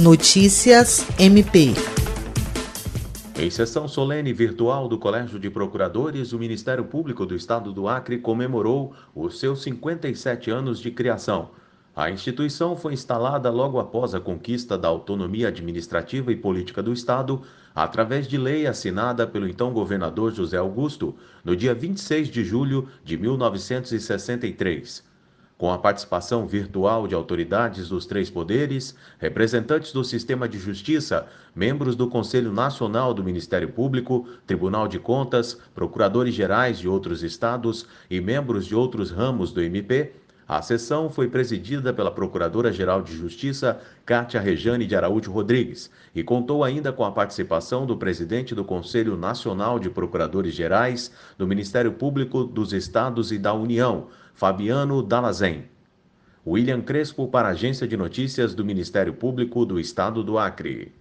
Notícias MP. Em sessão solene virtual do Colégio de Procuradores, o Ministério Público do Estado do Acre comemorou os seus 57 anos de criação. A instituição foi instalada logo após a conquista da autonomia administrativa e política do Estado, através de lei assinada pelo então governador José Augusto, no dia 26 de julho de 1963 com a participação virtual de autoridades dos três poderes, representantes do sistema de justiça, membros do Conselho Nacional do Ministério Público, Tribunal de Contas, procuradores gerais de outros estados e membros de outros ramos do MP, a sessão foi presidida pela Procuradora-Geral de Justiça, Cátia Rejane de Araújo Rodrigues, e contou ainda com a participação do presidente do Conselho Nacional de Procuradores Gerais, do Ministério Público dos Estados e da União, Fabiano Dalazen. William Crespo para a Agência de Notícias do Ministério Público do Estado do Acre.